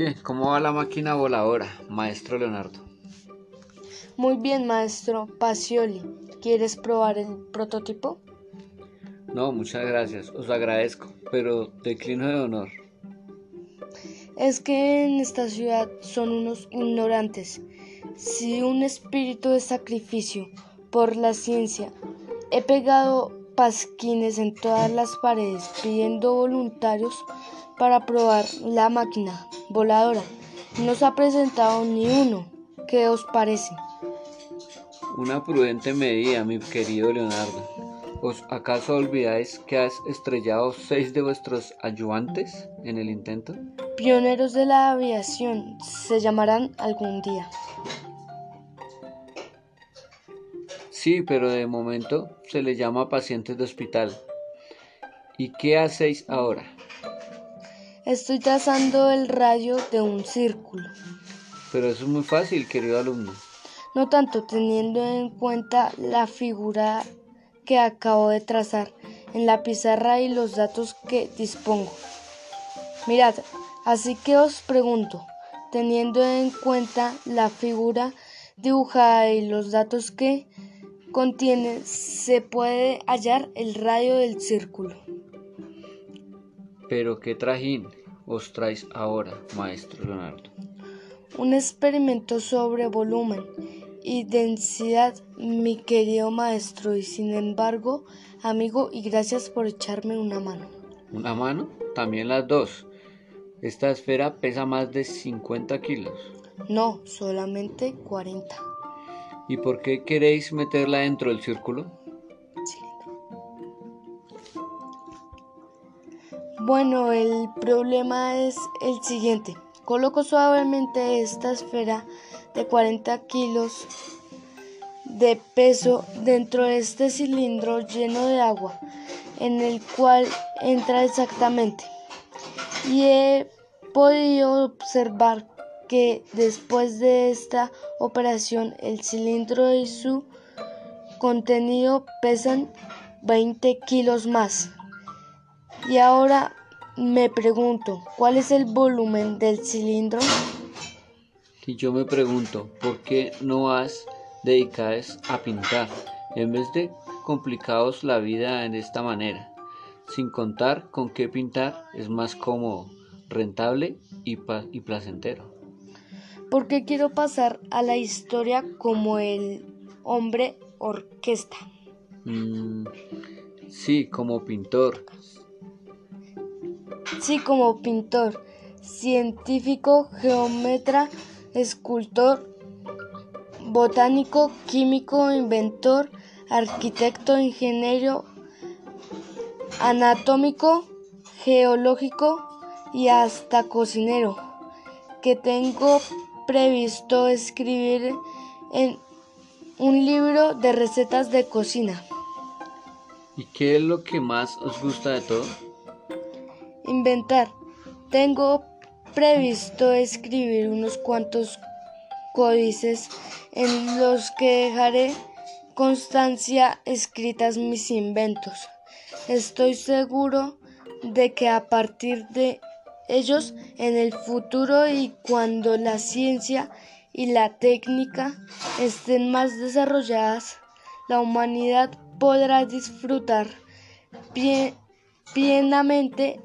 Bien, ¿cómo va la máquina voladora, maestro Leonardo? Muy bien, maestro Pacioli. ¿Quieres probar el prototipo? No, muchas gracias, os agradezco, pero declino de honor. Es que en esta ciudad son unos ignorantes. Si un espíritu de sacrificio por la ciencia, he pegado pasquines en todas las paredes pidiendo voluntarios para probar la máquina voladora. No se ha presentado ni uno. ¿Qué os parece? Una prudente medida, mi querido Leonardo. ¿Os acaso olvidáis que has estrellado seis de vuestros ayudantes en el intento? Pioneros de la aviación se llamarán algún día. Sí, pero de momento se le llama pacientes de hospital. ¿Y qué hacéis ahora? Estoy trazando el rayo de un círculo. Pero eso es muy fácil, querido alumno. No tanto teniendo en cuenta la figura que acabo de trazar en la pizarra y los datos que dispongo. Mirad, así que os pregunto, teniendo en cuenta la figura dibujada y los datos que contiene, se puede hallar el radio del círculo. Pero qué trajín os traes ahora, maestro Leonardo. Un experimento sobre volumen y densidad, mi querido maestro, y sin embargo, amigo, y gracias por echarme una mano. ¿Una mano? También las dos. Esta esfera pesa más de 50 kilos. No, solamente 40. ¿Y por qué queréis meterla dentro del círculo? Bueno, el problema es el siguiente. Coloco suavemente esta esfera de 40 kilos de peso dentro de este cilindro lleno de agua en el cual entra exactamente. Y he podido observar que después de esta operación el cilindro y su contenido pesan 20 kilos más. Y ahora me pregunto, ¿cuál es el volumen del cilindro? Y yo me pregunto, ¿por qué no vas dedicados a pintar en vez de complicados la vida en esta manera? Sin contar con qué pintar es más cómodo, rentable y, y placentero porque quiero pasar a la historia como el hombre orquesta. Mm, sí, como pintor. Sí, como pintor, científico, geómetra, escultor, botánico, químico, inventor, arquitecto, ingeniero, anatómico, geológico y hasta cocinero, que tengo previsto escribir en un libro de recetas de cocina. ¿Y qué es lo que más os gusta de todo? Inventar. Tengo previsto escribir unos cuantos códices en los que dejaré constancia escritas mis inventos. Estoy seguro de que a partir de ellos en el futuro y cuando la ciencia y la técnica estén más desarrolladas, la humanidad podrá disfrutar plenamente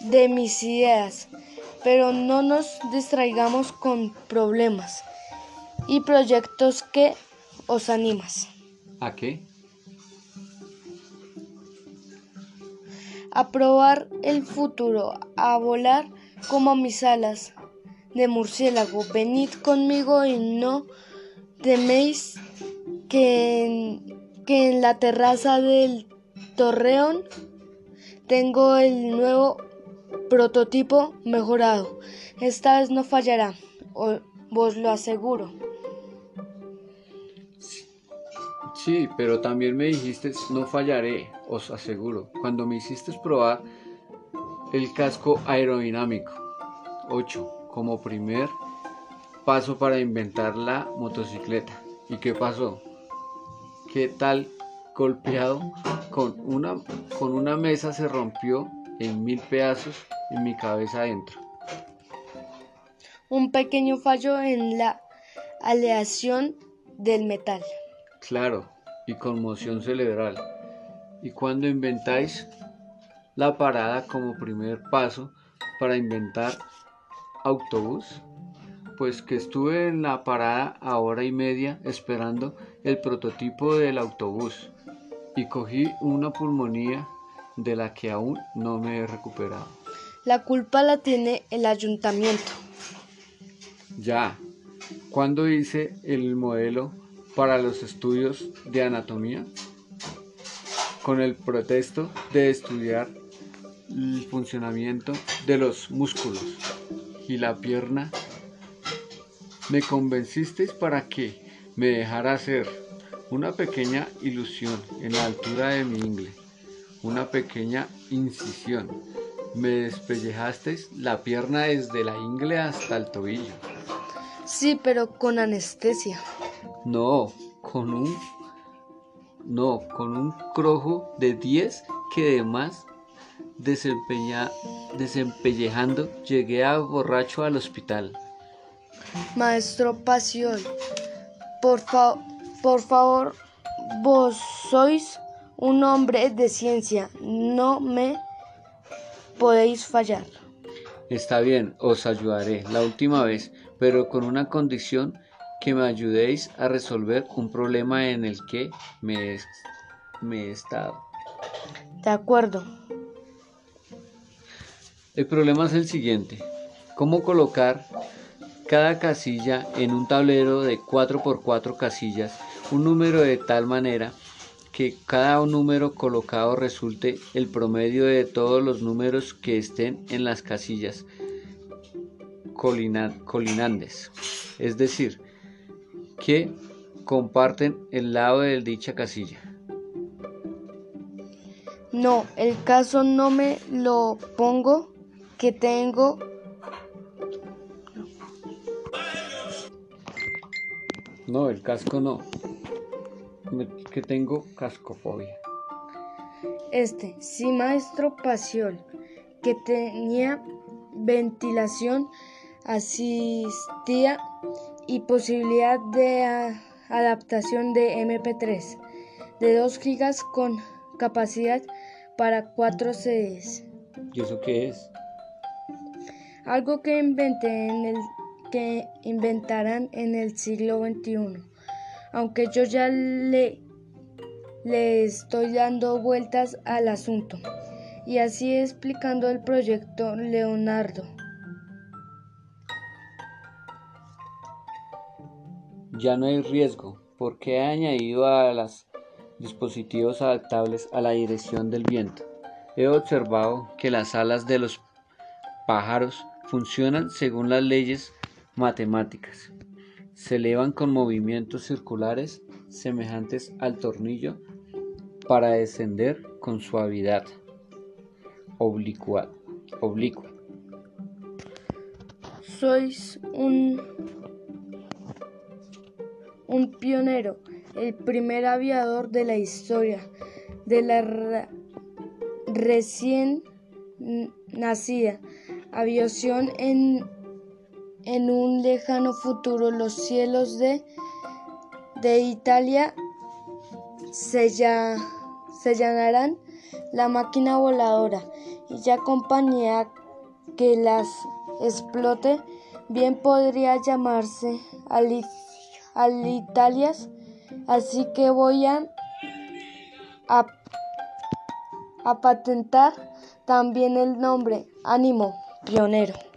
de mis ideas, pero no nos distraigamos con problemas y proyectos que os animas. ¿A qué? a probar el futuro, a volar como mis alas de murciélago. Venid conmigo y no teméis que en, que en la terraza del torreón tengo el nuevo prototipo mejorado. Esta vez no fallará, os lo aseguro. Sí, pero también me dijiste no fallaré os aseguro, cuando me hiciste probar el casco aerodinámico. 8. Como primer paso para inventar la motocicleta. ¿Y qué pasó? ¿Qué tal golpeado con una, con una mesa se rompió en mil pedazos en mi cabeza adentro? un pequeño fallo en la aleación del metal. Claro, y conmoción cerebral. Y cuando inventáis la parada como primer paso para inventar autobús, pues que estuve en la parada a hora y media esperando el prototipo del autobús y cogí una pulmonía de la que aún no me he recuperado. La culpa la tiene el ayuntamiento. Ya, cuando hice el modelo para los estudios de anatomía? Con el pretexto de estudiar el funcionamiento de los músculos y la pierna, me convencisteis para que me dejara hacer una pequeña ilusión en la altura de mi ingle, una pequeña incisión. Me despellejasteis la pierna desde la ingle hasta el tobillo. Sí, pero con anestesia. No, con un no, con un crojo de 10 que además desempeña, desempellejando llegué a borracho al hospital. Maestro Pasión, por, por favor, vos sois un hombre de ciencia, no me podéis fallar. Está bien, os ayudaré la última vez, pero con una condición que me ayudéis a resolver un problema en el que me, me he estado. De acuerdo. El problema es el siguiente. ¿Cómo colocar cada casilla en un tablero de 4x4 casillas un número de tal manera que cada número colocado resulte el promedio de todos los números que estén en las casillas colinandes? Es decir, que comparten el lado de dicha casilla. No, el caso no me lo pongo que tengo No, el casco no. Que tengo cascofobia. Este, sí, maestro Pasión, que tenía ventilación, asistía y posibilidad de adaptación de MP3 de 2 GB con capacidad para 4 CDs. ¿Y eso qué es? Algo que inventé en el que inventarán en el siglo XXI. Aunque yo ya le, le estoy dando vueltas al asunto y así explicando el proyecto Leonardo. ya no hay riesgo porque he añadido a los dispositivos adaptables a la dirección del viento. He observado que las alas de los pájaros funcionan según las leyes matemáticas. Se elevan con movimientos circulares semejantes al tornillo para descender con suavidad oblicua. oblicua. Sois un un pionero, el primer aviador de la historia de la recién nacida aviación en, en un lejano futuro. Los cielos de, de Italia se, ya, se llenarán la máquina voladora y ya compañía que las explote bien podría llamarse al Italias, así que voy a, a patentar también el nombre Ánimo Pionero.